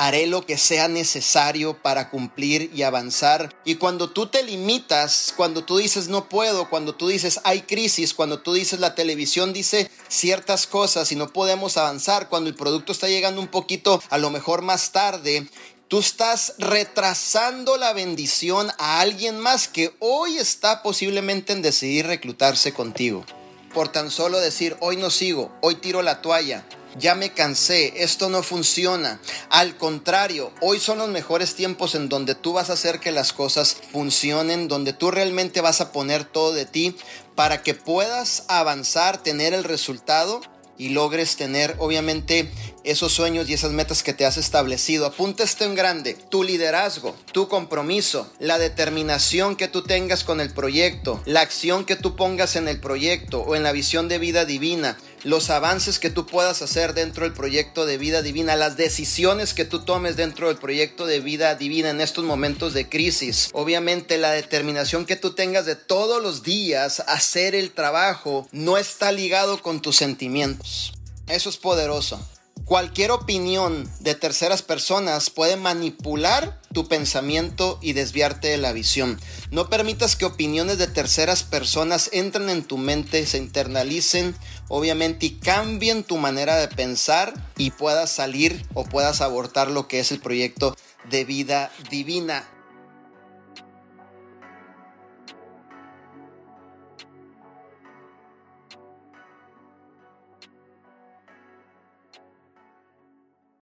haré lo que sea necesario para cumplir y avanzar. Y cuando tú te limitas, cuando tú dices no puedo, cuando tú dices hay crisis, cuando tú dices la televisión dice ciertas cosas y no podemos avanzar, cuando el producto está llegando un poquito a lo mejor más tarde, Tú estás retrasando la bendición a alguien más que hoy está posiblemente en decidir reclutarse contigo. Por tan solo decir, hoy no sigo, hoy tiro la toalla, ya me cansé, esto no funciona. Al contrario, hoy son los mejores tiempos en donde tú vas a hacer que las cosas funcionen, donde tú realmente vas a poner todo de ti para que puedas avanzar, tener el resultado y logres tener obviamente esos sueños y esas metas que te has establecido. Apunta esto en grande, tu liderazgo, tu compromiso, la determinación que tú tengas con el proyecto, la acción que tú pongas en el proyecto o en la visión de vida divina, los avances que tú puedas hacer dentro del proyecto de vida divina, las decisiones que tú tomes dentro del proyecto de vida divina en estos momentos de crisis. Obviamente la determinación que tú tengas de todos los días hacer el trabajo no está ligado con tus sentimientos. Eso es poderoso. Cualquier opinión de terceras personas puede manipular tu pensamiento y desviarte de la visión. No permitas que opiniones de terceras personas entren en tu mente, se internalicen, obviamente, y cambien tu manera de pensar y puedas salir o puedas abortar lo que es el proyecto de vida divina.